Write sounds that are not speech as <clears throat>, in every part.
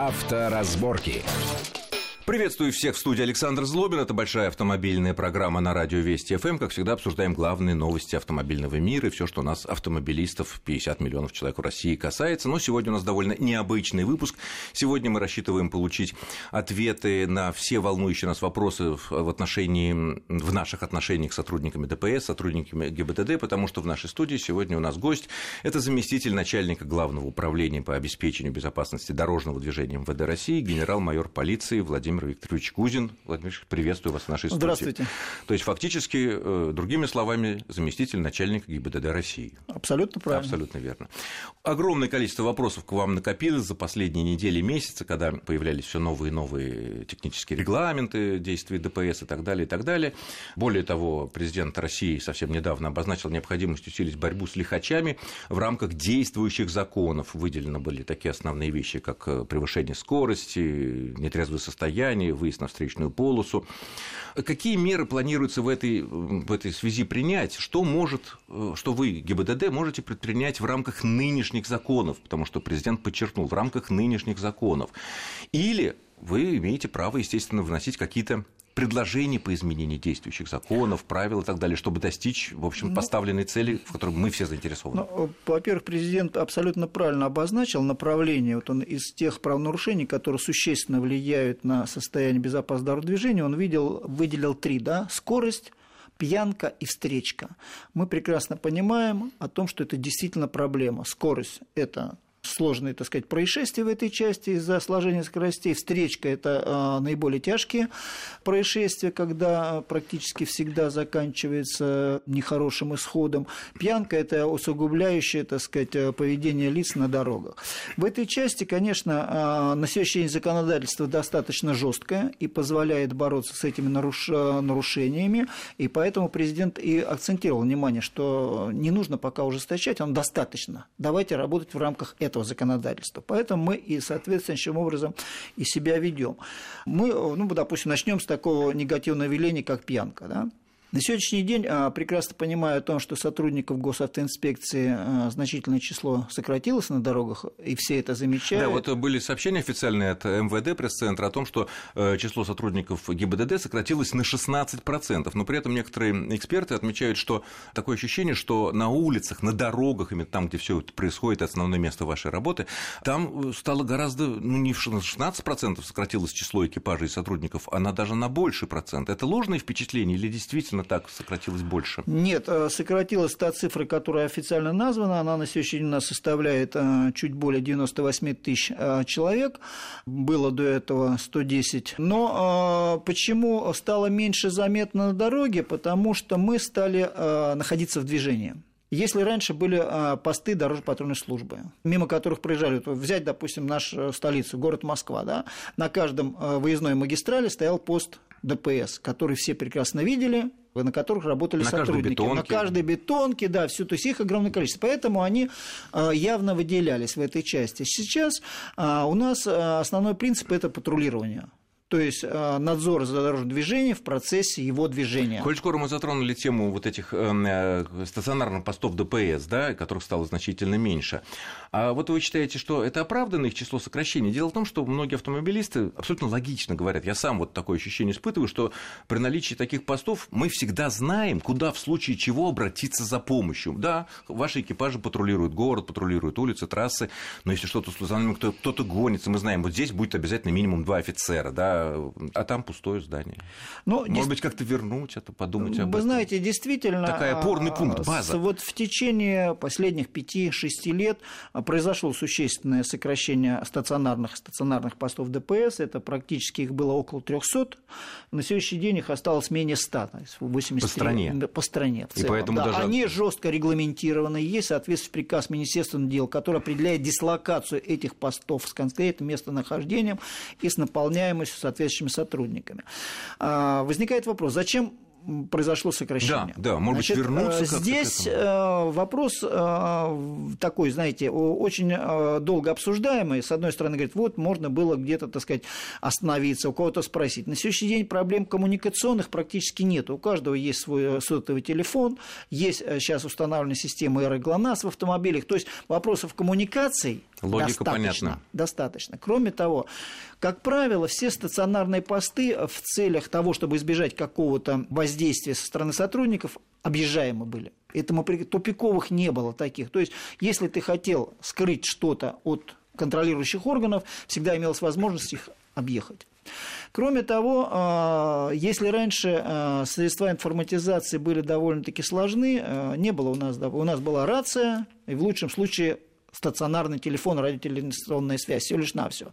Авторазборки. Приветствую всех в студии Александр Злобин. Это большая автомобильная программа на радио Вести ФМ. Как всегда, обсуждаем главные новости автомобильного мира и все, что нас автомобилистов 50 миллионов человек в России касается. Но сегодня у нас довольно необычный выпуск. Сегодня мы рассчитываем получить ответы на все волнующие нас вопросы в отношении, в наших отношениях с сотрудниками ДПС, сотрудниками ГИБДД, потому что в нашей студии сегодня у нас гость. Это заместитель начальника главного управления по обеспечению безопасности дорожного движения МВД России, генерал-майор полиции Владимир Владимир Викторович Кузин. Владимир приветствую вас в нашей студии. Здравствуйте. То есть, фактически, э, другими словами, заместитель начальника ГИБДД России. Абсолютно правильно. Абсолютно верно. Огромное количество вопросов к вам накопилось за последние недели и месяцы, когда появлялись все новые и новые технические регламенты действий ДПС и так далее, и так далее. Более того, президент России совсем недавно обозначил необходимость усилить борьбу с лихачами в рамках действующих законов. Выделены были такие основные вещи, как э, превышение скорости, нетрезвое состояние, расстояние, выезд на встречную полосу. Какие меры планируется в этой, в этой связи принять? Что может, э, что вы, ГИБДД, можете предпринять в рамках нынешних законов? Потому что президент подчеркнул, в рамках нынешних законов. Или вы имеете право, естественно, вносить какие-то предложений по изменению действующих законов, правил и так далее, чтобы достичь, в общем, ну, поставленной цели, в которой мы все заинтересованы? Ну, во-первых, президент абсолютно правильно обозначил направление. Вот он из тех правонарушений, которые существенно влияют на состояние безопасности дорожного движения, он видел, выделил три, да, скорость, пьянка и встречка. Мы прекрасно понимаем о том, что это действительно проблема. Скорость – это сложные, так сказать, происшествия в этой части из-за сложения скоростей. Встречка – это а, наиболее тяжкие происшествия, когда практически всегда заканчивается нехорошим исходом. Пьянка – это усугубляющее, так сказать, поведение лиц на дорогах. В этой части, конечно, а, на сегодняшний день законодательство достаточно жесткое и позволяет бороться с этими нарушениями, и поэтому президент и акцентировал внимание, что не нужно пока ужесточать, оно достаточно. Давайте работать в рамках этого этого законодательства. Поэтому мы и соответствующим образом и себя ведем. Мы, ну, допустим, начнем с такого негативного явления, как пьянка. Да? На сегодняшний день а, прекрасно понимаю о том, что сотрудников госавтоинспекции а, значительное число сократилось на дорогах, и все это замечают. Да, вот были сообщения официальные от МВД пресс-центра о том, что э, число сотрудников ГИБДД сократилось на 16%, но при этом некоторые эксперты отмечают, что такое ощущение, что на улицах, на дорогах, именно там, где все это происходит, основное место вашей работы, там э, стало гораздо, ну не в 16% сократилось число экипажей и сотрудников, а на даже на больший процент. Это ложное впечатление или действительно действительно так сократилось больше? Нет, э, сократилась та цифра, которая официально названа, она на сегодняшний день у нас составляет э, чуть более 98 тысяч э, человек, было до этого 110. Но почему стало меньше заметно на дороге? Потому что мы стали находиться в движении. Если раньше были посты дорожно-патрульной службы, мимо которых проезжали, то взять, допустим, нашу столицу, город Москва, да, на каждом выездной магистрали стоял пост ДПС, который все прекрасно видели, на которых работали на сотрудники. Каждой на каждой бетонке, да, все, то есть их огромное количество. Поэтому они а, явно выделялись в этой части. Сейчас а, у нас а, основной принцип – это патрулирование то есть э, надзор за дорожным движением в процессе его движения. Коль скоро мы затронули тему вот этих эм, э, стационарных постов ДПС, да, которых стало значительно меньше, а вот вы считаете, что это оправданно их число сокращений? Дело в том, что многие автомобилисты абсолютно логично говорят, я сам вот такое ощущение испытываю, что при наличии таких постов мы всегда знаем, куда в случае чего обратиться за помощью. Да, ваши экипажи патрулируют город, патрулируют улицы, трассы, но если что-то случится, кто-то гонится, мы знаем, вот здесь будет обязательно минимум два офицера, да, а, там пустое здание. Но, ну, Может быть, как-то вернуть это, подумать об Вы этом. знаете, действительно... Такая опорный пункт, база. Вот в течение последних 5-6 лет произошло существенное сокращение стационарных, стационарных постов ДПС. Это практически их было около 300. На сегодняшний день их осталось менее 100. То есть 83, по стране? По стране в целом. И поэтому да, даже... Они жестко регламентированы. Есть соответствующий приказ Министерства дел, который определяет дислокацию этих постов с конкретным местонахождением и с наполняемостью, соответствующими сотрудниками. А, возникает вопрос, зачем произошло сокращение. Да, да, может Значит, быть, вернуться Здесь э, вопрос э, такой, знаете, очень э, долго обсуждаемый. С одной стороны, говорит, вот можно было где-то, так сказать, остановиться, у кого-то спросить. На сегодняшний день проблем коммуникационных практически нет. У каждого есть свой сотовый телефон, есть сейчас установленная система РГЛОНАСС в автомобилях. То есть вопросов коммуникаций Логика достаточно, понятна. Достаточно. Кроме того, как правило, все стационарные посты в целях того, чтобы избежать какого-то воздействия со стороны сотрудников, объезжаемы были. Этому тупиковых не было таких. То есть, если ты хотел скрыть что-то от контролирующих органов, всегда имелась возможность их объехать. Кроме того, а, если раньше а, средства информатизации были довольно-таки сложны, а, не было у нас, у нас была рация, и в лучшем случае стационарный телефон, радиотелевизионная связь, все лишь навсего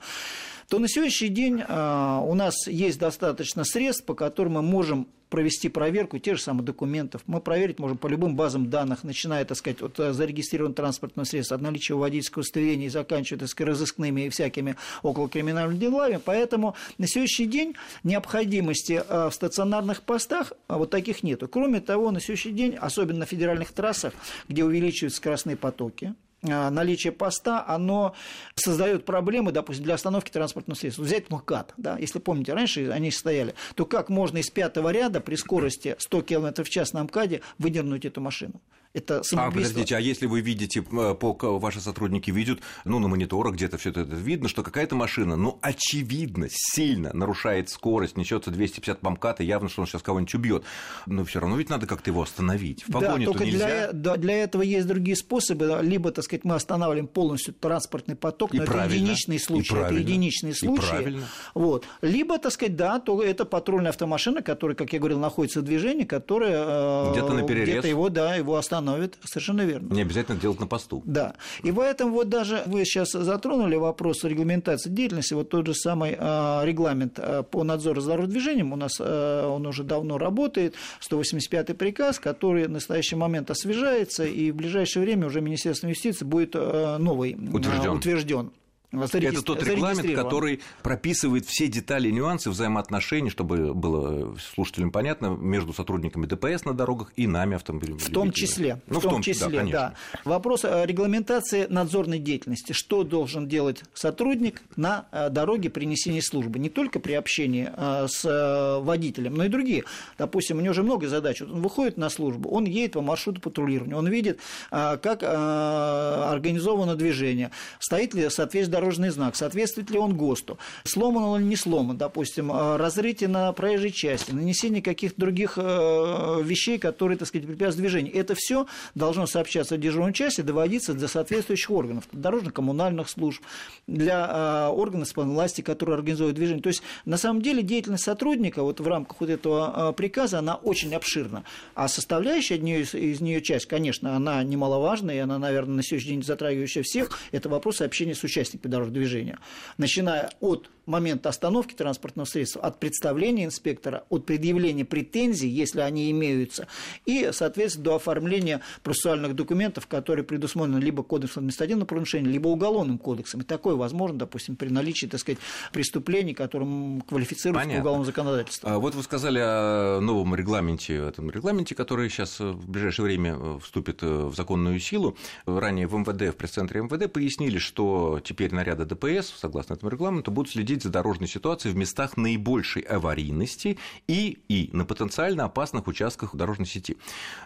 то на сегодняшний день у нас есть достаточно средств, по которым мы можем провести проверку тех же самых документов. Мы проверить можем по любым базам данных, начиная, так сказать, от э, зарегистрированного транспортного средства, от наличия водительского удостоверения и заканчивая, так сказать, разыскными и всякими околокриминальными делами. Поэтому на сегодняшний день необходимости э, в стационарных постах э, вот таких нету. Кроме того, на сегодняшний день, особенно на федеральных трассах, где увеличиваются скоростные потоки, наличие поста, оно создает проблемы, допустим, для остановки транспортного средства. Взять МКАД, да, если помните, раньше они стояли, то как можно из пятого ряда при скорости 100 км в час на МКАДе выдернуть эту машину? Это А, подождите, а если вы видите, э, по, ваши сотрудники видят, ну, на мониторах где-то все это видно, что какая-то машина, ну, очевидно, сильно нарушает скорость, несется 250 по МКАДу, явно, что он сейчас кого-нибудь убьет. Но все равно ведь надо как-то его остановить. В да, только нельзя. Для, да, для этого есть другие способы. Либо, так сказать, мы останавливаем полностью транспортный поток, но и это единичный случай. Это единичный случай. И правильно. Вот. Либо, так сказать, да, то это патрульная автомашина, которая, как я говорил, находится в движении, которая где-то на перерез. Где-то его, да, его останавливает остановит, совершенно верно. Не обязательно делать на посту. Да. И поэтому вот даже вы сейчас затронули вопрос регламентации деятельности, вот тот же самый а, регламент а, по надзору за дорожным движением, у нас а, он уже давно работает, 185-й приказ, который в настоящий момент освежается, и в ближайшее время уже Министерство юстиции будет новый утвержден. утвержден. Это тот регламент, который прописывает все детали и нюансы взаимоотношений, чтобы было слушателям понятно, между сотрудниками ДПС на дорогах и нами автомобилем. В том числе. Ну, в том, в том числе, да, да. Вопрос регламентации надзорной деятельности. Что должен делать сотрудник на э, дороге при несении службы? Не только при общении э, с э, водителем, но и другие. Допустим, у него уже много задач. Он выходит на службу, он едет по маршруту патрулирования, он видит, как организовано движение, стоит ли соответственно дорожный знак, соответствует ли он ГОСТу, сломан он или не сломан, допустим, э, разрытие на проезжей части, нанесение каких-то других э, вещей, которые, так сказать, препятствуют движению. Это все должно сообщаться в дежурной части, доводиться для соответствующих органов, дорожно-коммунальных служб, для э, органов власти, которые организуют движение. То есть, на самом деле, деятельность сотрудника вот в рамках вот этого приказа, она очень обширна. А составляющая из, из нее часть, конечно, она немаловажная, и она, наверное, на сегодняшний день затрагивающая всех, это вопрос общения с участниками принципе дорожного движения, начиная от момента остановки транспортного средства, от представления инспектора, от предъявления претензий, если они имеются, и, соответственно, до оформления процессуальных документов, которые предусмотрены либо кодексом административного правонарушения, либо уголовным кодексом. И такое возможно, допустим, при наличии, так сказать, преступлений, которым квалифицируются по уголовному законодательству. А вот вы сказали о новом регламенте, этом регламенте, который сейчас в ближайшее время вступит в законную силу. Ранее в МВД, в пресс-центре МВД пояснили, что теперь наряды ДПС, согласно этому регламенту, будут следить за дорожной ситуацией в местах наибольшей аварийности и, и на потенциально опасных участках дорожной сети.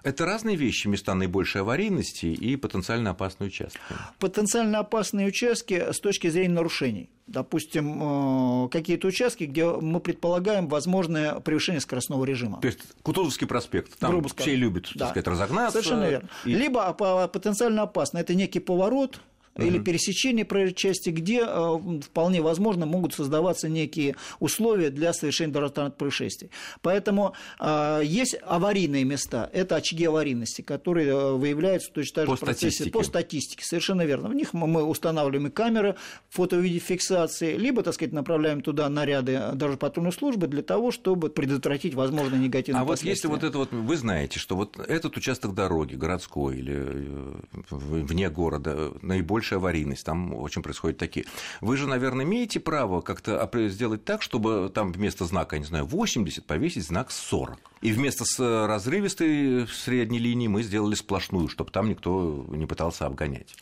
Это разные вещи, места наибольшей аварийности и потенциально опасные участки. Потенциально опасные участки с точки зрения нарушений допустим, э, какие-то участки, где мы предполагаем возможное превышение скоростного режима. То есть Кутузовский проспект, там Грубо все любят, да. так сказать, разогнаться. Совершенно верно. И... Либо потенциально опасно, это некий поворот, угу. или пересечение проезжей части, где э, вполне возможно могут создаваться некие условия для совершения дорожно-транспортных происшествий. Поэтому э, есть аварийные места, это очаги аварийности, которые э, выявляются точно так же по процессе статистике. по статистике, совершенно верно. В них мы устанавливаем и камеры фото-видеофиксации, либо, так сказать, направляем туда наряды даже патрульной службы для того, чтобы предотвратить возможные негативные а последствия. А вот если вот это вот, вы знаете, что вот этот участок дороги, городской или вне города, наиболее большая аварийность, там очень происходят такие. Вы же, наверное, имеете право как-то сделать так, чтобы там вместо знака, я не знаю, 80 повесить знак 40. И вместо с разрывистой средней линии мы сделали сплошную, чтобы там никто не пытался обгонять.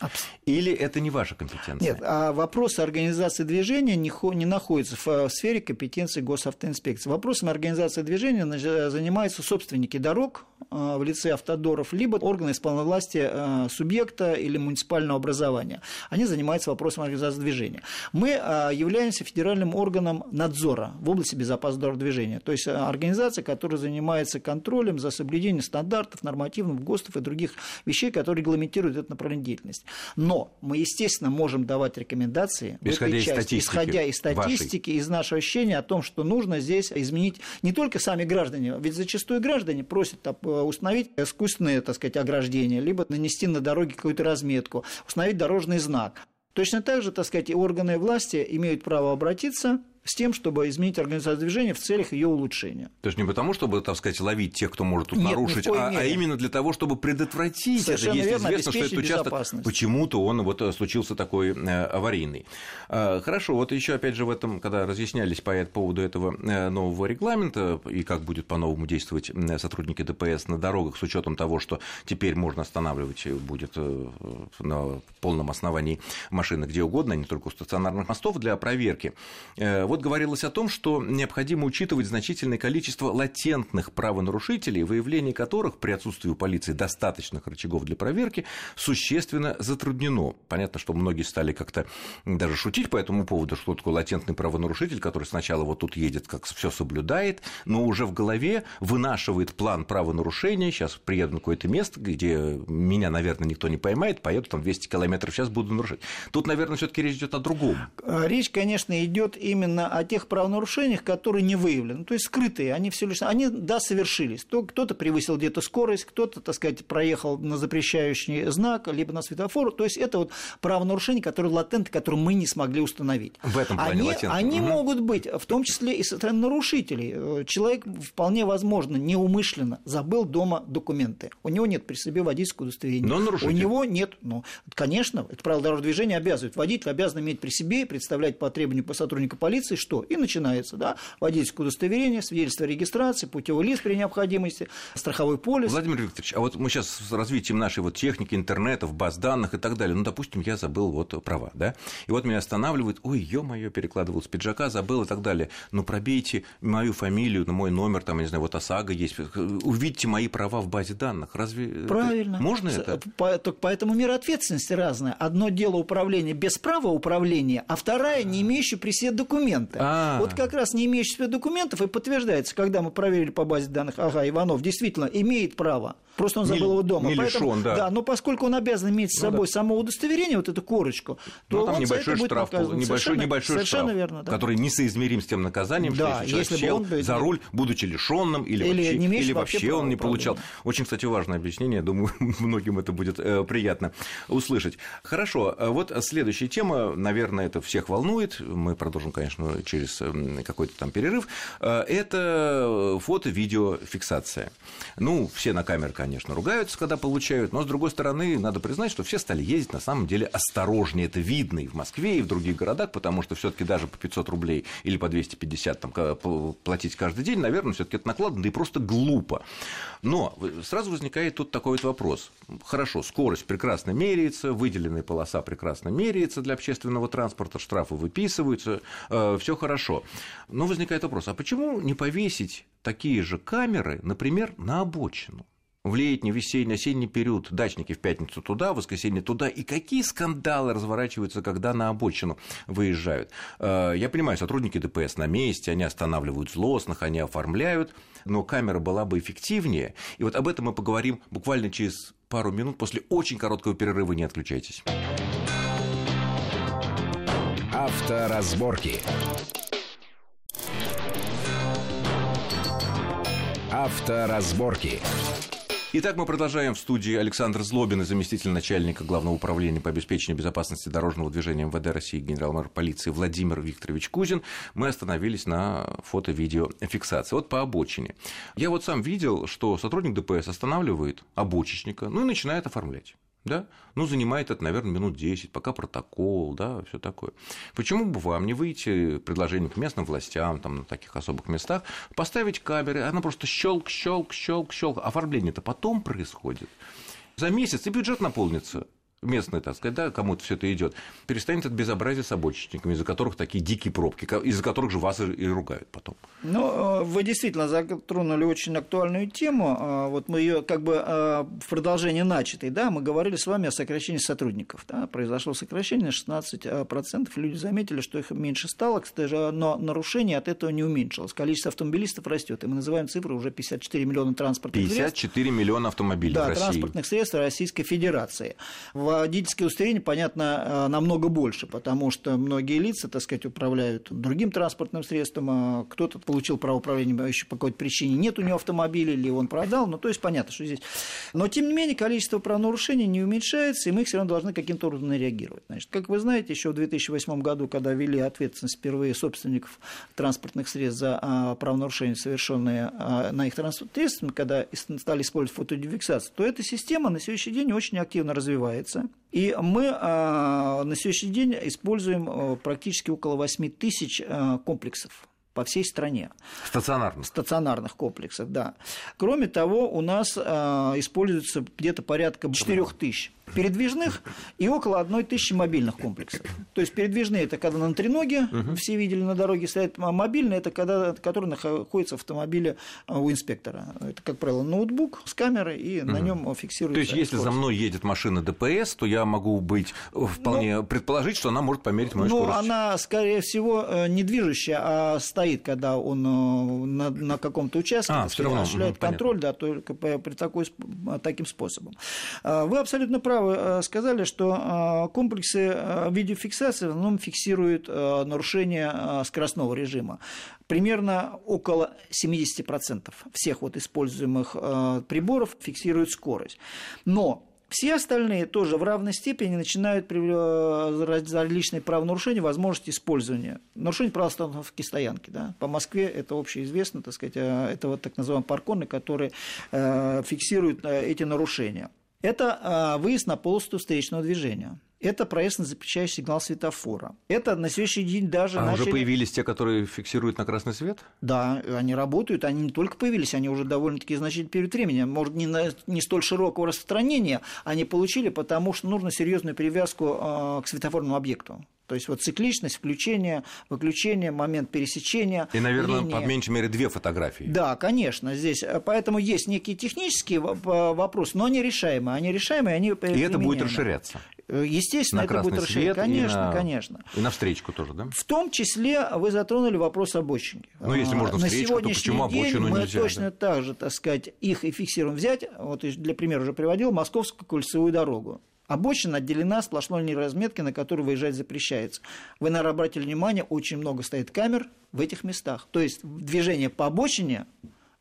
Или это не ваша компетенция? Нет, а вопросы организации движения не, не находятся в сфере компетенции госавтоинспекции. Вопросами организации движения занимаются собственники дорог, э, в лице автодоров, либо органы исполнительной власти э, субъекта или муниципального образования. Они занимаются вопросом организации движения. Мы являемся федеральным органом надзора в области безопасности дорожного движения, то есть организация, которая занимается контролем за соблюдением стандартов, нормативов, ГОСТов и других вещей, которые регламентируют это направление деятельности. Но мы, естественно, можем давать рекомендации исходя из части, исходя из статистики, вашей. из нашего ощущения о том, что нужно здесь изменить не только сами граждане, ведь зачастую граждане просят э, установить искусственные, так сказать, ограждения, либо нанести на дороге какую-то разметку, установить дорожный знак. Точно так же, так сказать, и органы власти имеют право обратиться с тем, чтобы изменить организацию движения в целях ее улучшения. То есть не потому, чтобы, так сказать, ловить тех, кто может тут Нет, нарушить, а, а именно для того, чтобы предотвратить Совершенно это, если верно, известно, что этот участок почему-то он вот э, случился такой э, аварийный. А, хорошо, вот еще опять же в этом, когда разъяснялись по поводу этого э, нового регламента и как будет по-новому действовать сотрудники ДПС на дорогах с учетом того, что теперь можно останавливать будет на полном основании машины где угодно, а не только у стационарных мостов для проверки. Вот говорилось о том, что необходимо учитывать значительное количество латентных правонарушителей, выявление которых при отсутствии у полиции достаточных рычагов для проверки существенно затруднено. Понятно, что многие стали как-то даже шутить по этому поводу, что такое латентный правонарушитель, который сначала вот тут едет, как все соблюдает, но уже в голове вынашивает план правонарушения. Сейчас приеду на какое-то место, где меня, наверное, никто не поймает, поеду там 200 километров сейчас буду нарушать. Тут, наверное, все-таки речь идет о другом. Речь, конечно, идет именно о тех правонарушениях, которые не выявлены, то есть скрытые, они все лишь, они, да, совершились. Кто-то превысил где-то скорость, кто-то, так сказать, проехал на запрещающий знак, либо на светофор, то есть это вот правонарушения, которые латенты, которые мы не смогли установить. В этом плане они, латентны. Они угу. могут быть, в том числе и со стороны нарушителей. Человек вполне возможно неумышленно забыл дома документы. У него нет при себе водительского удостоверения. Но нарушитель. У него нет, ну, конечно, это правило дорожного движения обязывает. Водитель обязан иметь при себе и представлять по требованию по сотрудника полиции, что? И начинается, да, водительское удостоверение, свидетельство о регистрации, путевой лист при необходимости, страховой полис. Владимир Викторович, а вот мы сейчас с развитием нашей вот техники, интернетов, баз данных и так далее, ну, допустим, я забыл вот права, да, и вот меня останавливают, ой, ё-моё, перекладывал с пиджака, забыл и так далее, ну, пробейте мою фамилию, ну, мой номер, там, я не знаю, вот ОСАГО есть, увидите мои права в базе данных, разве Правильно. Это... можно это? Поэтому мера ответственности разная. Одно дело управление без права управления, а вторая не имеющая при себе документы. А-а-а. Вот как раз не имеющий документов и подтверждается, когда мы проверили по базе данных, ага, Иванов действительно имеет право Просто он забыл не, его дома. Не Поэтому, лишён, да. да. Но поскольку он обязан иметь с собой ну, да. само удостоверение, вот эту корочку, то ну, там он небольшой за это штраф, будет небольшой, совершенно, небольшой совершенно штраф, верно, да. который несоизмерим с тем наказанием, да, что если, если человек бы он за руль, будучи лишенным или, или, вообще, не или вообще, вообще он не получал. Правильно. Очень, кстати, важное объяснение, думаю, <laughs> многим это будет э, приятно услышать. Хорошо, э, вот следующая тема, наверное, это всех волнует, мы продолжим, конечно, через э, какой-то там перерыв, э, это фото-видеофиксация. Ну, все на камеры, конечно, ругаются, когда получают, но, с другой стороны, надо признать, что все стали ездить на самом деле осторожнее. Это видно и в Москве, и в других городах, потому что все таки даже по 500 рублей или по 250 там, платить каждый день, наверное, все таки это накладно, да и просто глупо. Но сразу возникает тут такой вот вопрос. Хорошо, скорость прекрасно меряется, выделенная полоса прекрасно меряется для общественного транспорта, штрафы выписываются, э, все хорошо. Но возникает вопрос, а почему не повесить такие же камеры, например, на обочину? В летний, весенний, осенний период дачники в пятницу туда, в воскресенье туда. И какие скандалы разворачиваются, когда на обочину выезжают. Э, я понимаю, сотрудники ДПС на месте, они останавливают злостных, они оформляют, но камера была бы эффективнее. И вот об этом мы поговорим буквально через пару минут после очень короткого перерыва. Не отключайтесь. Авторазборки. Авторазборки. Итак, мы продолжаем в студии Александр Злобин, заместитель начальника Главного управления по обеспечению безопасности дорожного движения МВД России генерал-майор полиции Владимир Викторович Кузин. Мы остановились на фото-видеофиксации. Вот по обочине. Я вот сам видел, что сотрудник ДПС останавливает обочечника, ну и начинает оформлять да, ну, занимает это, наверное, минут 10, пока протокол, да, все такое. Почему бы вам не выйти предложение к местным властям, там, на таких особых местах, поставить камеры, она просто щелк, щелк, щелк, щелк, оформление-то потом происходит. За месяц и бюджет наполнится. Местный, так сказать, да, кому-то все это идет, перестанет это безобразие с обочечниками, из-за которых такие дикие пробки, из-за которых же вас и ругают потом. Ну, э, вы действительно затронули очень актуальную тему. А, вот мы ее как бы а, в продолжении начатой, да, мы говорили с вами о сокращении сотрудников. Да, произошло сокращение на 16%, люди заметили, что их меньше стало, кстати, но нарушение от этого не уменьшилось. Количество автомобилистов растет, и мы называем цифру уже 54 миллиона транспортных 54 средств. 54 миллиона автомобилей да, в России. транспортных средств Российской Федерации. Водительские удостоверения, понятно, э, намного больше, потому что многие лица, так сказать, управляют другим транспортным средством, а кто-то получил право управления еще по какой-то причине, нет у него автомобиля, или он продал, ну, то есть понятно, что здесь. Но, тем не менее, количество правонарушений не уменьшается, и мы все равно должны каким-то образом реагировать. Значит, как вы знаете, еще в 2008 году, когда ввели ответственность впервые собственников транспортных средств за а, правонарушения, совершенные а, на их транспортных средствах, когда стали использовать фотодефиксацию, то эта система на сегодняшний день очень активно развивается. И мы а, на сегодняшний день используем практически около 8 тысяч комплексов по всей стране. Стационарных? Стационарных комплексов, да. Кроме того, у нас используется где-то порядка 4 тысяч передвижных и около одной тысячи мобильных комплексов. То есть передвижные – это когда на треноге, угу. все видели на дороге стоят, а мобильные – это когда, который находится в автомобиле а, у инспектора. Это, как правило, ноутбук с камерой, и угу. на нем фиксируется То есть, если скорость. за мной едет машина ДПС, то я могу быть э, вполне ну, предположить, что она может померить мою ну, скорость? Ну, она, скорее всего, э, не движущая, а стоит, когда он э, на, на каком-то участке а, все равно, осуществляет угу, контроль, да, только при такой, таким способом. Вы абсолютно правы э, сказали, что э, комплексы видеофиксации в основном фиксируют нарушение скоростного режима. Примерно около 70% всех вот используемых приборов фиксируют скорость. Но все остальные тоже в равной степени начинают за личные правонарушения возможность использования. Нарушение права остановки стоянки. Да? По Москве это общеизвестно, так сказать, это вот так называемые парконы, которые фиксируют эти нарушения. Это выезд на полосу встречного движения. Это проезд на запрещающий сигнал светофора. Это на следующий день даже а начали... уже появились те, которые фиксируют на красный свет? Да, они работают. Они не только появились, они уже довольно-таки значительный период времени. Может, не, на, не столь широкого распространения они получили, потому что нужно серьезную привязку э, к светофорному объекту. То есть вот цикличность, включение, выключение, момент пересечения. И, наверное, линии. по меньшей мере две фотографии. Да, конечно, здесь. Поэтому есть некие технические вопросы, но они решаемые. Они решаемые, они И это будет расширяться. Естественно, на это будет расширяться. Конечно, и на... конечно. И на встречку тоже, да? В том числе вы затронули вопрос обочинки. Ну, если можно на встречку, то почему обочину мы нельзя? Мы точно да? так же, так сказать, их и фиксируем. Взять, вот для примера уже приводил, Московскую кольцевую дорогу. Обочина отделена сплошной линией разметки, на которую выезжать запрещается. Вы, наверное, обратили внимание, очень много стоит камер в этих местах. То есть движение по обочине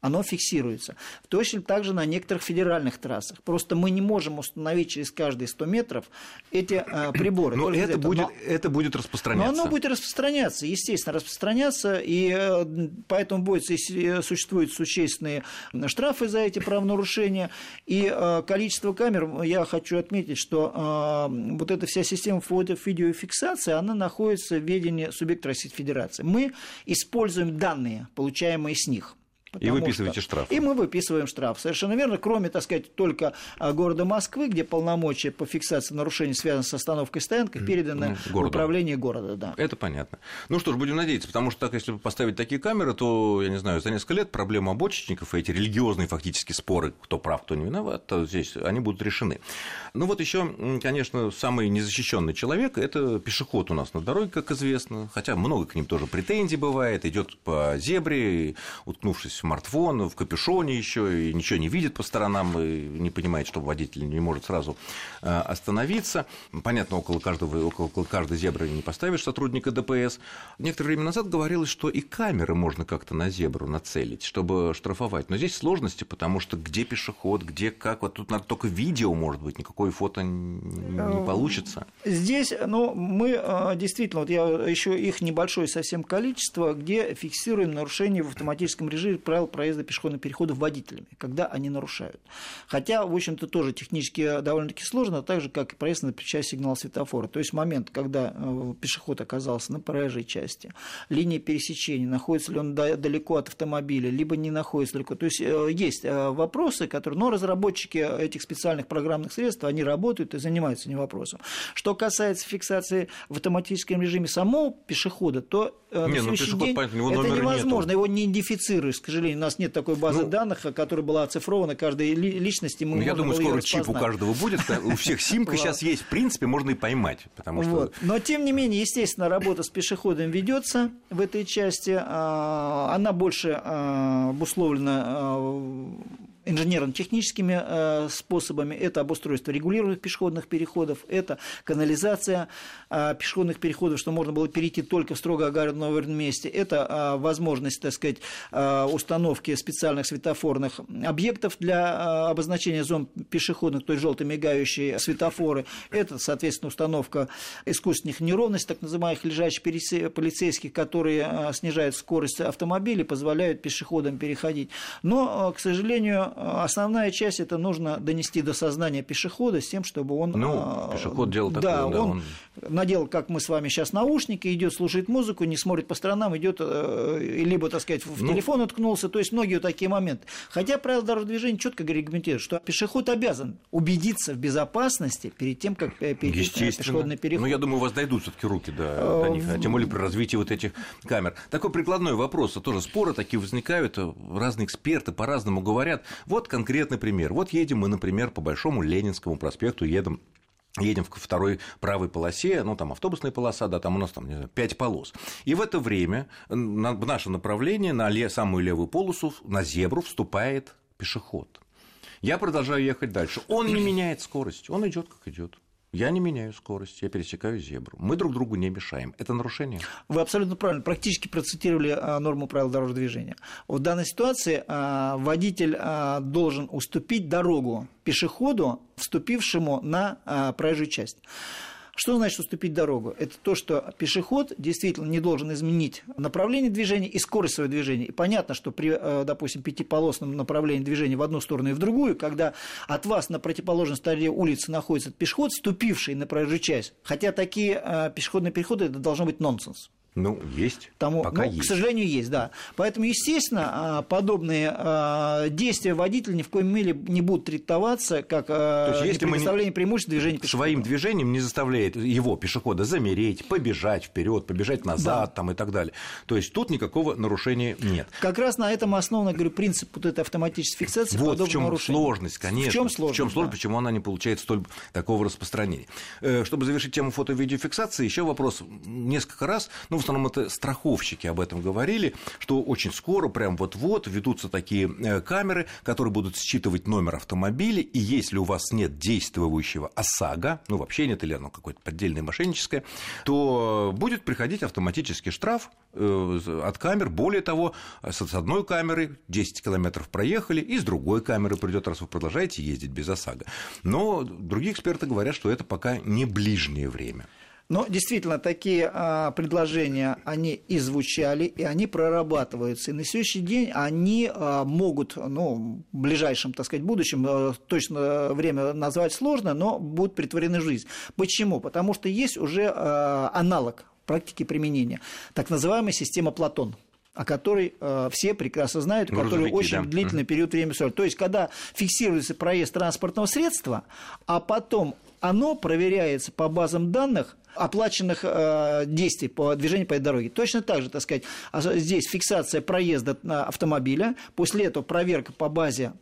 оно фиксируется. Точно так же на некоторых федеральных трассах. Просто мы не можем установить через каждые 100 метров эти э, <clears throat> приборы. Но это, будет, но это будет распространяться. Но оно будет распространяться, естественно, распространяться, и э, поэтому будет, существуют существенные штрафы за эти правонарушения, и э, количество камер, я хочу отметить, что э, вот эта вся система фото-видеофиксации, она находится в ведении субъекта Российской Федерации. Мы используем данные, получаемые с них. И выписываете что... штраф. И мы выписываем штраф. Совершенно верно. Кроме, так сказать, только а, города Москвы, где полномочия по фиксации нарушений, связанных с остановкой стоянкой, переданы ну, в управление города. Да. Это понятно. Ну что ж, будем надеяться, потому что так, если поставить такие камеры, то, я не знаю, за несколько лет проблема обочечников и эти религиозные фактически споры, кто прав, кто не виноват, то здесь они будут решены. Ну вот еще, конечно, самый незащищенный человек – это пешеход у нас на дороге, как известно, хотя много к ним тоже претензий бывает, идет по зебре, уткнувшись смартфон, в капюшоне еще, и ничего не видит по сторонам, и не понимает, что водитель не может сразу э, остановиться. Понятно, около, каждого, около каждой зебры не поставишь сотрудника ДПС. Некоторое время назад говорилось, что и камеры можно как-то на зебру нацелить, чтобы штрафовать. Но здесь сложности, потому что где пешеход, где как, вот тут надо только видео, может быть, никакое фото не э, получится. Здесь, ну, мы э, действительно, вот я еще их небольшое совсем количество, где фиксируем нарушение в автоматическом режиме правил проезда пешеходных переходов водителями, когда они нарушают. Хотя, в общем-то, тоже технически довольно-таки сложно, так же, как и проезд на включая сигнал светофора. То есть момент, когда э, пешеход оказался на проезжей части, линия пересечения, находится ли он далеко от автомобиля, либо не находится далеко. То есть э, есть э, вопросы, которые... Но разработчики этих специальных программных средств, они работают и занимаются этим вопросом. Что касается фиксации в автоматическом режиме самого пешехода, то не, на ну, следующий день это невозможно. Нету. Его не идентифицируешь, к сожалению. У нас нет такой базы ну, данных, которая была оцифрована каждой личности. Мы ну, я думаю, скоро чип у каждого будет. У всех симка сейчас есть. В принципе, можно и поймать. Потому что... вот. Но, тем не менее, естественно, работа с пешеходом ведется в этой части. А, она больше а, обусловлена а, инженерно-техническими э, способами. Это обустройство регулируемых пешеходных переходов, это канализация э, пешеходных переходов, что можно было перейти только в строго оговоренном месте. Это э, возможность, так сказать, установки специальных светофорных объектов для обозначения зон пешеходных, то есть желто мигающие светофоры. Это, соответственно, установка искусственных неровностей, так называемых лежачих полицейских, которые снижают скорость автомобиля, позволяют пешеходам переходить. Но, к сожалению, основная часть это нужно донести до сознания пешехода с тем, чтобы он... Ну, а, пешеход делал такое, да, да он, он надел, как мы с вами сейчас, наушники, идет слушает музыку, не смотрит по сторонам, идет э, либо, так сказать, в ну, телефон уткнулся, то есть многие такие моменты. Хотя правила дорожного движения четко регламентируют, что пешеход обязан убедиться в безопасности перед тем, как перейти пешеходный переход. Ну, я думаю, у вас дойдут все таки руки до, до них, а тем более при развитии вот этих камер. Такой прикладной вопрос, а тоже споры такие возникают, разные эксперты по-разному говорят. Вот конкретный пример. Вот едем мы, например, по Большому Ленинскому проспекту, едем едем в второй правой полосе, ну, там автобусная полоса, да, там у нас там, не знаю, пять полос. И в это время в наше направление, на самую левую полосу, на зебру вступает пешеход. Я продолжаю ехать дальше. Он не меняет скорость, он идет как идет. Я не меняю скорость, я пересекаю зебру. Мы друг другу не мешаем. Это нарушение? Вы абсолютно правильно. Практически процитировали а, норму правил дорожного движения. В данной ситуации а, водитель а, должен уступить дорогу пешеходу, вступившему на проезжую часть. Что значит уступить дорогу? Это то, что пешеход действительно не должен изменить направление движения и скорость своего движения. И понятно, что при, э, допустим, пятиполосном направлении движения в одну сторону и в другую, когда от вас на противоположной стороне улицы находится пешеход, ступивший на проезжую часть, хотя такие э, пешеходные переходы, это должно быть нонсенс. Ну, есть. Тому, Пока ну, есть. К сожалению, есть, да. Поэтому, естественно, а, подобные а, действия водителя ни в коем мере не будут трактоваться как а, То есть, предоставление преимущества движения пешехода. Своим движением не заставляет его, пешехода, замереть, побежать вперед, побежать назад да. там, и так далее. То есть тут никакого нарушения нет. Как раз на этом основан, говорю, принцип вот этой автоматической фиксации Вот в чем нарушений. сложность, конечно. В чем сложность? В чем сложность, да. почему она не получает столь такого распространения. Э, чтобы завершить тему фото-видеофиксации, еще вопрос. Несколько раз, ну, в основном это страховщики об этом говорили, что очень скоро, прям вот-вот, ведутся такие э, камеры, которые будут считывать номер автомобиля, и если у вас нет действующего ОСАГО, ну, вообще нет, или оно какое-то поддельное мошенническое, то будет приходить автоматический штраф э, от камер. Более того, с одной камеры 10 километров проехали, и с другой камеры придет, раз вы продолжаете ездить без ОСАГО. Но другие эксперты говорят, что это пока не ближнее время. Но действительно, такие а, предложения, они и звучали, и они прорабатываются. И на сегодняшний день они а, могут, ну, в ближайшем, так сказать, будущем, а, точно время назвать сложно, но будут притворены в жизнь. Почему? Потому что есть уже а, аналог практики применения, так называемая система Платон о которой э, все прекрасно знают, которая очень да. длительный период времени существует. То есть, когда фиксируется проезд транспортного средства, а потом оно проверяется по базам данных оплаченных э, действий по движению по этой дороге. Точно так же, так сказать, а здесь фиксация проезда автомобиля, после этого проверка по базе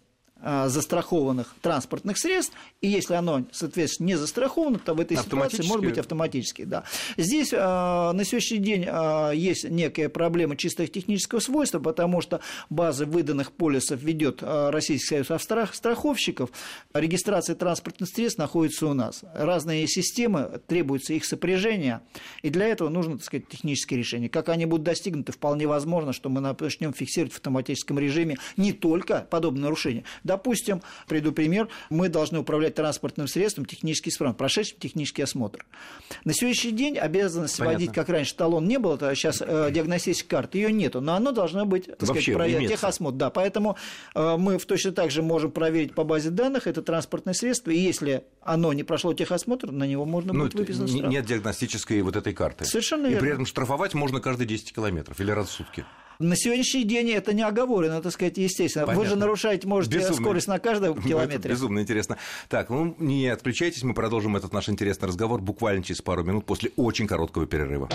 застрахованных транспортных средств, и если оно, соответственно, не застраховано, то в этой ситуации может быть автоматически. Да. Здесь а, на сегодняшний день а, есть некая проблема чисто технического свойства, потому что базы выданных полисов ведет Российский союз страховщиков, регистрация транспортных средств находится у нас. Разные системы, требуется их сопряжение, и для этого нужно, так сказать, технические решения. Как они будут достигнуты, вполне возможно, что мы начнем фиксировать в автоматическом режиме не только подобные нарушения, Допустим, приду пример, мы должны управлять транспортным средством технически исправным, прошедшим технический осмотр. На сегодняшний день обязанность Понятно. водить, как раньше, талон не было, то сейчас э, диагностическая карта, ее нету, но оно должно быть, так Вообще, сказать, проверить техосмотр. Да, поэтому э, мы точно так же можем проверить по базе данных это транспортное средство, и если оно не прошло техосмотр, на него можно ну, будет выписать штраф. Нет диагностической вот этой карты. Совершенно и верно. И при этом штрафовать можно каждые 10 километров или раз в сутки. На сегодняшний день это не оговорено, так сказать, естественно. Понятно. Вы же нарушаете, можете, безумно. скорость на каждом километре. Безумно интересно. Так, ну не отключайтесь, мы продолжим этот наш интересный разговор буквально через пару минут после очень короткого перерыва.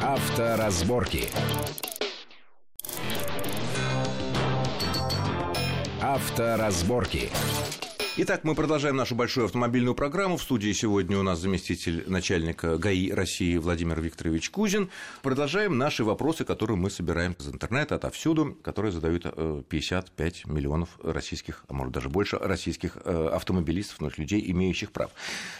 Авторазборки. Авторазборки. Итак, мы продолжаем нашу большую автомобильную программу. В студии сегодня у нас заместитель начальника ГАИ России Владимир Викторович Кузин. Продолжаем наши вопросы, которые мы собираем из интернета, отовсюду, которые задают 55 э, миллионов российских, а может даже больше, российских э, автомобилистов, ну, людей, имеющих прав.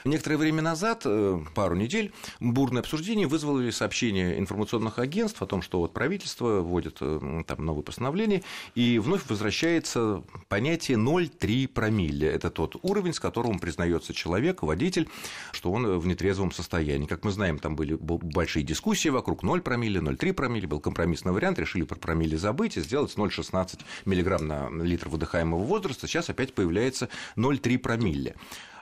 Некоторое время назад, э, пару недель, бурное обсуждение вызвало сообщение информационных агентств о том, что вот правительство вводит там новые постановления, и вновь возвращается понятие 0,3 промилле это тот уровень, с которым признается человек, водитель, что он в нетрезвом состоянии. Как мы знаем, там были большие дискуссии вокруг 0 промилле, 0,3 промилле, был компромиссный вариант, решили про промилле забыть и сделать 0,16 миллиграмм на литр выдыхаемого возраста. Сейчас опять появляется 0,3 промилле.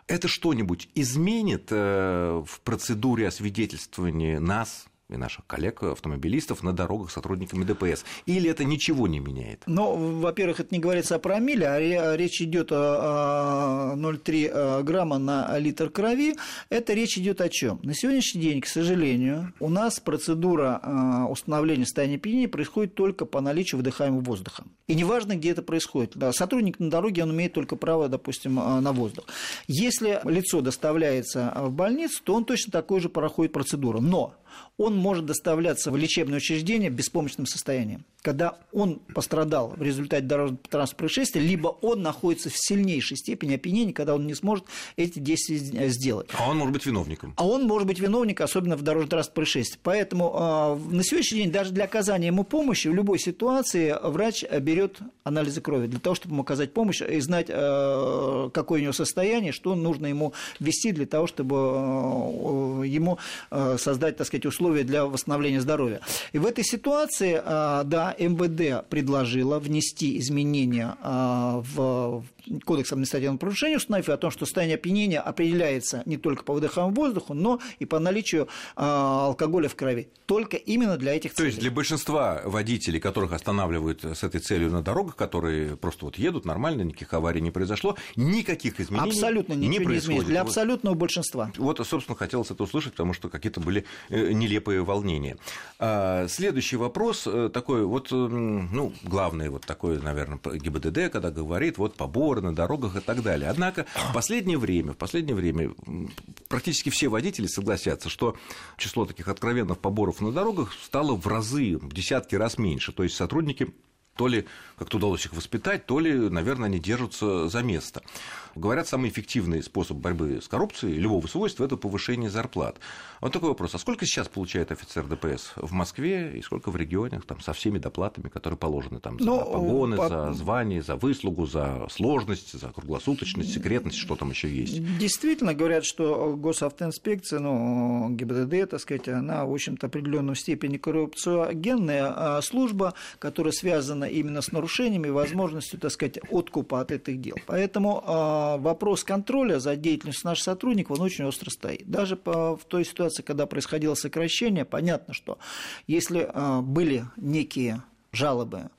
Это что-нибудь изменит э, в процедуре освидетельствования нас, и наших коллег, автомобилистов на дорогах сотрудниками ДПС? Или это ничего не меняет? Ну, во-первых, это не говорится о промилле, а речь идет о 0,3 грамма на литр крови. Это речь идет о чем? На сегодняшний день, к сожалению, у нас процедура а, установления состояния опьянения происходит только по наличию выдыхаемого воздуха. И неважно, где это происходит. Да, сотрудник на дороге, он имеет только право, допустим, а, на воздух. Если лицо доставляется в больницу, то он точно такой же проходит процедуру. Но он может доставляться в лечебное учреждение в беспомощном состоянии. Когда он пострадал в результате дорожного транспортного происшествия, либо он находится в сильнейшей степени опьянения, когда он не сможет эти действия сделать. А он может быть виновником. А он может быть виновником, особенно в дорожном транспортном происшествии. Поэтому э, на сегодняшний день даже для оказания ему помощи в любой ситуации врач берет анализы крови для того, чтобы ему оказать помощь и знать, э, какое у него состояние, что нужно ему ввести для того, чтобы э, ему э, создать, так сказать, условия для восстановления здоровья. И в этой ситуации, а, МВД предложила внести изменения а, в Кодекс административного правонарушения, установив о том, что состояние опьянения определяется не только по выдыхаемому воздуху, но и по наличию а, алкоголя в крови. Только именно для этих целей. То есть для большинства водителей, которых останавливают с этой целью на дорогах, которые просто вот едут нормально, никаких аварий не произошло, никаких изменений Абсолютно ничего не, не происходит. Для абсолютного большинства. Вот, собственно, хотелось это услышать, потому что какие-то были э, нелепые волнения. А, следующий вопрос э, такой, вот, ну, главный вот такой, наверное, ГИБДД, когда говорит, вот поборы на дорогах и так далее. Однако в последнее время, в последнее время практически все водители согласятся, что число таких откровенных поборов на дорогах стало в разы, в десятки раз меньше. То есть сотрудники то ли как-то удалось их воспитать, то ли, наверное, они держатся за место. Говорят, самый эффективный способ борьбы с коррупцией любого свойства – это повышение зарплат. Вот такой вопрос. А сколько сейчас получает офицер ДПС в Москве и сколько в регионах там, со всеми доплатами, которые положены там, за ну, погоны, по... за звание, за выслугу, за сложность, за круглосуточность, секретность, что там еще есть? Действительно, говорят, что госавтоинспекция, ну, ГИБДД, так сказать, она, в общем-то, определенную степени коррупционная а служба, которая связана именно с нарушениями возможностью, так сказать, откупа от этих дел. Поэтому а, вопрос контроля за деятельностью наших сотрудников, он очень остро стоит. Даже в той ситуации, когда происходило сокращение, понятно, что если а, были некие жалобы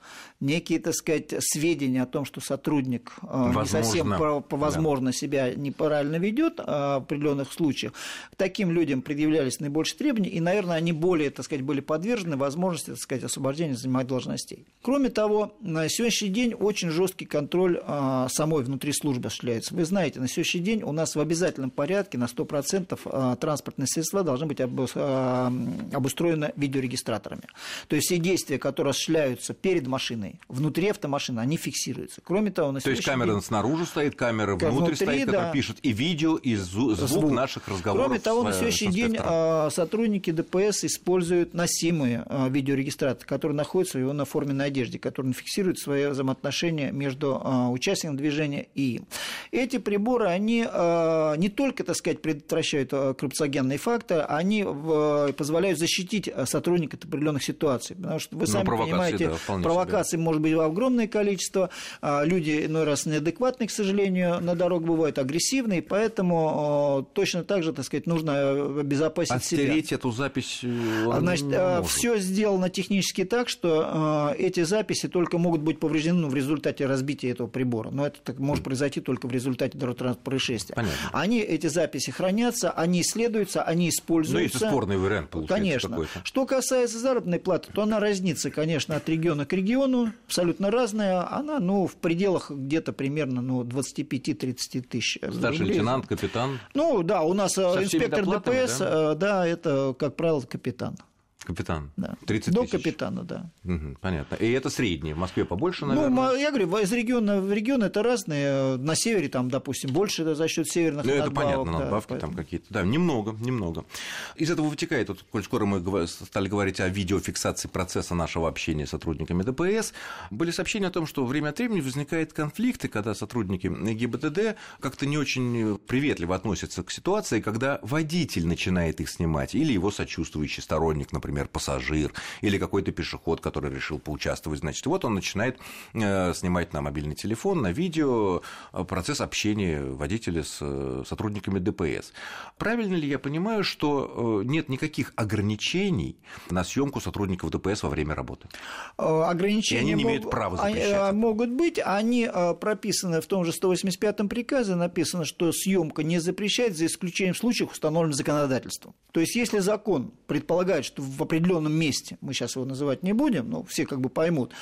некие, так сказать, сведения о том, что сотрудник возможно, не совсем по, возможно да. себя неправильно ведет а, в определенных случаях, к таким людям предъявлялись наибольшие требования, и, наверное, они более, так сказать, были подвержены возможности, так сказать, освобождения занимать должностей. Кроме того, на сегодняшний день очень жесткий контроль а, самой внутри службы осуществляется. Вы знаете, на сегодняшний день у нас в обязательном порядке на 100% а, транспортные средства должны быть обустроены видеорегистраторами. То есть все действия, которые осуществляются перед машиной, машиной, внутри автомашины, они фиксируются. Кроме того, на То есть камера день... снаружи стоит, камера внутри, внутри стоит, да. которая пишет и видео, и звук, звук наших разговоров. Кроме того, на сегодняшний день а, сотрудники ДПС используют носимые а, видеорегистраторы, которые находятся в его наформенной одежде, которые фиксируют свои взаимоотношения между а, участником движения и им. Эти приборы, они не только, так сказать, предотвращают коррупциогенные факты, они позволяют защитить сотрудника от определенных ситуаций. Потому что вы ну, сами понимаете, да, провокаций себе. Может быть огромное количество, люди иной раз неадекватные, к сожалению, на дорогах бывают агрессивные, поэтому точно так же, так сказать, нужно обезопасить Отстереть себя. эту запись э, Значит, э, все сделано технически так, что э, эти записи только могут быть повреждены в результате разбития этого прибора. Но это так, может произойти только в результате дорожно-транспортного происшествия. Понятно. Они, эти записи хранятся, они исследуются, они используются. Ну, это спорный вариант получается Конечно. Что касается заработной платы, то она разнится, конечно, от региона к региону, абсолютно разная. Она, ну, в пределах где-то примерно ну, 25-30 тысяч. Старший лейтенант, капитан? Ну, да, у нас Со инспектор ДПС, да? да, это, как правило, капитан. Капитан. Да. 30 До капитана, да. Угу, понятно. И это среднее. В Москве побольше, ну, наверное? Ну, я говорю, из региона в регион это разные. На севере, там, допустим, больше это за счет северных ну, надбавок. это понятно, надбавки да, там какие-то. Да, немного, немного. Из этого вытекает, вот, коль скоро мы стали говорить о видеофиксации процесса нашего общения с сотрудниками ДПС, были сообщения о том, что время от времени возникают конфликты, когда сотрудники ГИБДД как-то не очень приветливо относятся к ситуации, когда водитель начинает их снимать, или его сочувствующий сторонник, например, например, пассажир или какой-то пешеход, который решил поучаствовать, значит, вот он начинает э, снимать на мобильный телефон, на видео э, процесс общения водителя с э, сотрудниками ДПС. Правильно ли я понимаю, что нет никаких ограничений на съемку сотрудников ДПС во время работы? Ограничения И они не имеют права запрещать. Могут быть, они прописаны в том же 185-м приказе, написано, что съемка не запрещается за исключением случаев, установленных законодательством. То есть, если закон предполагает, что в определенном месте, мы сейчас его называть не будем, но все как бы поймут,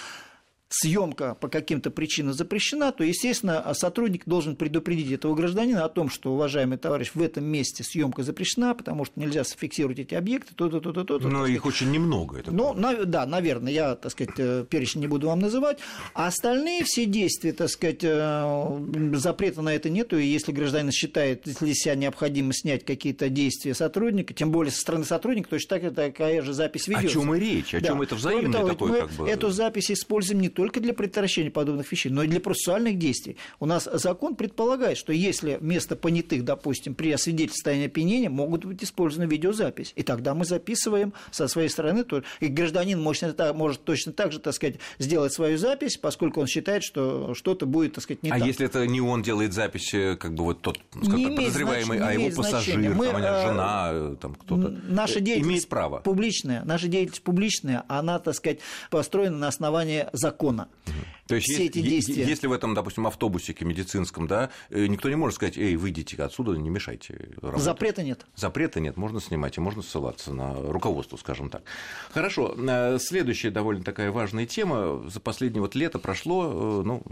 съемка по каким-то причинам запрещена, то, естественно, сотрудник должен предупредить этого гражданина о том, что, уважаемый товарищ, в этом месте съемка запрещена, потому что нельзя зафиксировать эти объекты, то-то, то-то, то-то. Но их очень немного. Это ну, на, да, наверное, я, так сказать, э, перечень не буду вам называть. А остальные все действия, так сказать, э, запрета на это нету, и если гражданин считает, если себя необходимо снять какие-то действия сотрудника, тем более со стороны сотрудника, точно так такая же запись ведется. О чем и речь? О чем да. это взаимное того, такое? Мы как бы... эту запись используем не только для предотвращения подобных вещей, но и для процессуальных действий. У нас закон предполагает, что если вместо понятых, допустим, при освидетельствовании опьянения могут быть использованы видеозапись, и тогда мы записываем со своей стороны, то и гражданин может, может точно так же, так сказать, сделать свою запись, поскольку он считает, что что-то будет, так сказать, не а так. А если это не он делает запись, э, как бы вот тот, скажем подозреваемый, значения, а его пассажир, мы, там, э, жена, э, там кто-то, наша деятельность имеет право? Публичная, наша деятельность публичная, она, так сказать, построена на основании закона. на То есть, все эти действия. Если в этом, допустим, автобусике медицинском, да, э, никто не может сказать, эй, выйдите отсюда, не мешайте работать. Запрета нет. Запрета нет, можно снимать, и можно ссылаться на руководство, скажем так. Хорошо, э, следующая довольно такая важная тема. За последнее вот лето прошло, э, ну,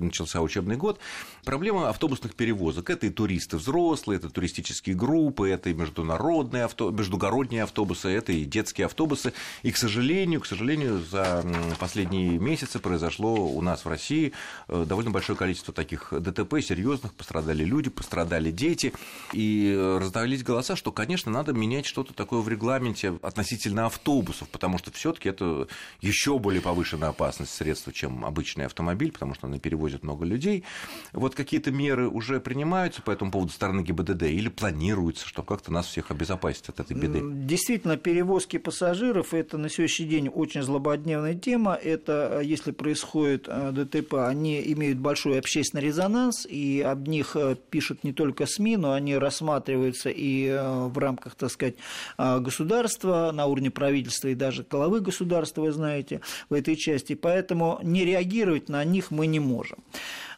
начался учебный год. Проблема автобусных перевозок. Это и туристы взрослые, это туристические группы, это и международные авто... междугородние автобусы, это и детские автобусы. И, к сожалению, к сожалению, за последние месяцы произошло у нас в России э, довольно большое количество таких ДТП серьезных, пострадали люди, пострадали дети, и раздались голоса, что, конечно, надо менять что-то такое в регламенте относительно автобусов, потому что все таки это еще более повышенная опасность средства, чем обычный автомобиль, потому что они перевозят много людей. Вот какие-то меры уже принимаются по этому поводу стороны ГИБДД или планируется, чтобы как-то нас всех обезопасить от этой беды? Действительно, перевозки пассажиров – это на сегодняшний день очень злободневная тема. Это если происходит Э, ДТП, они имеют большой общественный резонанс, и об них э, пишут не только СМИ, но они рассматриваются и э, в рамках, так сказать, государства, на уровне правительства и даже главы государства, вы знаете, в этой части. Поэтому не реагировать на них мы не можем.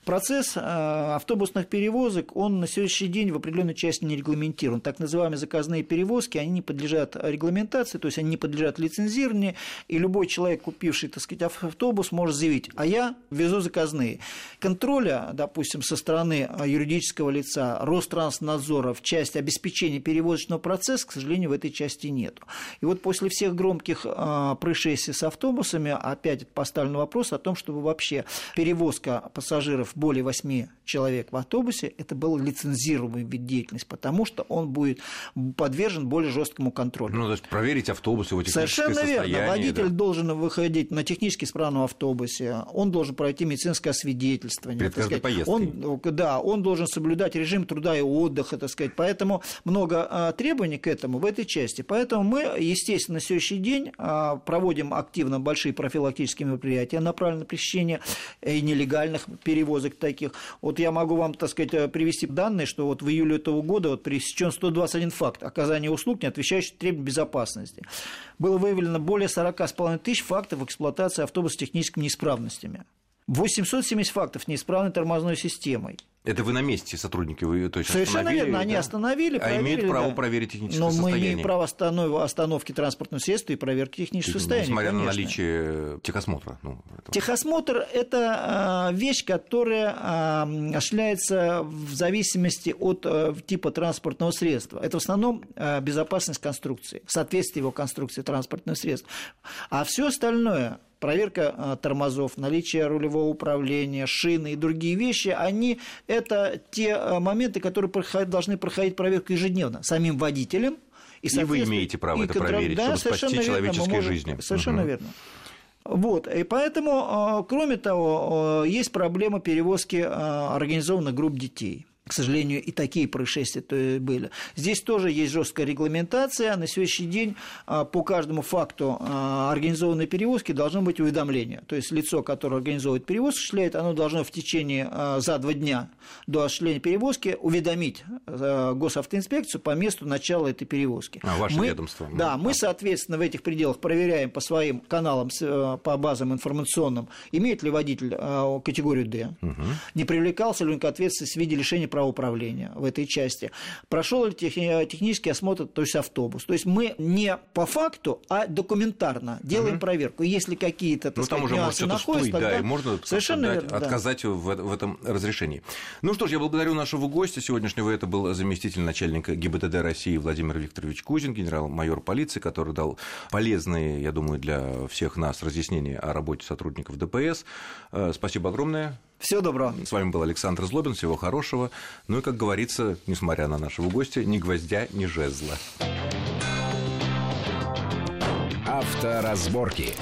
Процесс автобусных перевозок, он на сегодняшний день в определенной части не регламентирован. Так называемые заказные перевозки, они не подлежат регламентации, то есть они не подлежат лицензированию, и любой человек, купивший, так сказать, автобус, может заявить, а я везу заказные. Контроля, допустим, со стороны юридического лица, Ространснадзора в части обеспечения перевозочного процесса, к сожалению, в этой части нет. И вот после всех громких а, происшествий с автобусами опять поставлен вопрос о том, чтобы вообще перевозка пассажиров более 8 человек в автобусе, это был лицензируемый вид деятельности, потому что он будет подвержен более жесткому контролю. Ну, то есть проверить автобус, его Совершенно верно. Водитель да. должен выходить на технически исправном автобусе, он должен пройти медицинское освидетельствование. Перед каждой сказать. поездкой. Он, да, он должен соблюдать режим труда и отдыха, так сказать. Поэтому много а, требований к этому в этой части. Поэтому мы, естественно, на сегодняшний день а, проводим активно большие профилактические мероприятия, направленные на пресечение и нелегальных перевозок таких. Вот я могу вам, так сказать, привести данные, что вот в июле этого года вот пресечен 121 факт оказания услуг, не отвечающих требованиям безопасности. Было выявлено более 40,5 тысяч фактов эксплуатации автобусов с техническими неисправностями. 870 фактов неисправной тормозной системой. Это вы на месте сотрудники, вы то есть Совершенно верно, они остановили, проверили. А имеют право да. проверить техническое Но состояние. Но мы имеем право останов... остановки транспортного средства и проверки технического состояния. Несмотря конечно. на наличие техосмотра. Ну, это... Техосмотр – это а, вещь, которая а, осуществляется в зависимости от а, типа транспортного средства. Это в основном безопасность конструкции, соответствие его конструкции транспортного средства. А все остальное проверка а, тормозов, наличие рулевого управления, шины и другие вещи, они это те а, моменты, которые должны проходить проверку ежедневно самим водителем. И, и вы имеете право это контроль... проверить, да, чтобы спасти человеческие можем... жизни. Совершенно угу. верно. Вот. И поэтому, а, кроме того, есть проблема перевозки организованных групп детей к сожалению, и такие происшествия то были. Здесь тоже есть жесткая регламентация. На сегодняшний день а, по каждому факту а, организованной перевозки должно быть уведомление. То есть лицо, которое организовывает перевозку, осуществляет, оно должно в течение а, за два дня до осуществления перевозки уведомить госавтоинспекцию по месту начала этой перевозки. А, ваше мы, ведомство. Да, мы, соответственно, в этих пределах проверяем по своим каналам, по базам информационным, имеет ли водитель категорию D, угу. не привлекался ли он к ответственности в виде лишения права управления в этой части, прошел ли технический осмотр, то есть автобус. То есть мы не по факту, а документарно делаем угу. проверку. Если какие-то ну, там уже нюансы находятся, всплыть, да, и можно совершенно дать, верно, отказать да. в, в этом разрешении. Ну что ж, я благодарю нашего гостя сегодняшнего. Это был заместитель начальника ГИБДД России Владимир Викторович Кузин, генерал-майор полиции, который дал полезные, я думаю, для всех нас разъяснения о работе сотрудников ДПС. Э, спасибо огромное. Всего доброго. С вами был Александр Злобин. Всего хорошего. Ну и, как говорится, несмотря на нашего гостя, ни гвоздя, ни жезла. Авторазборки.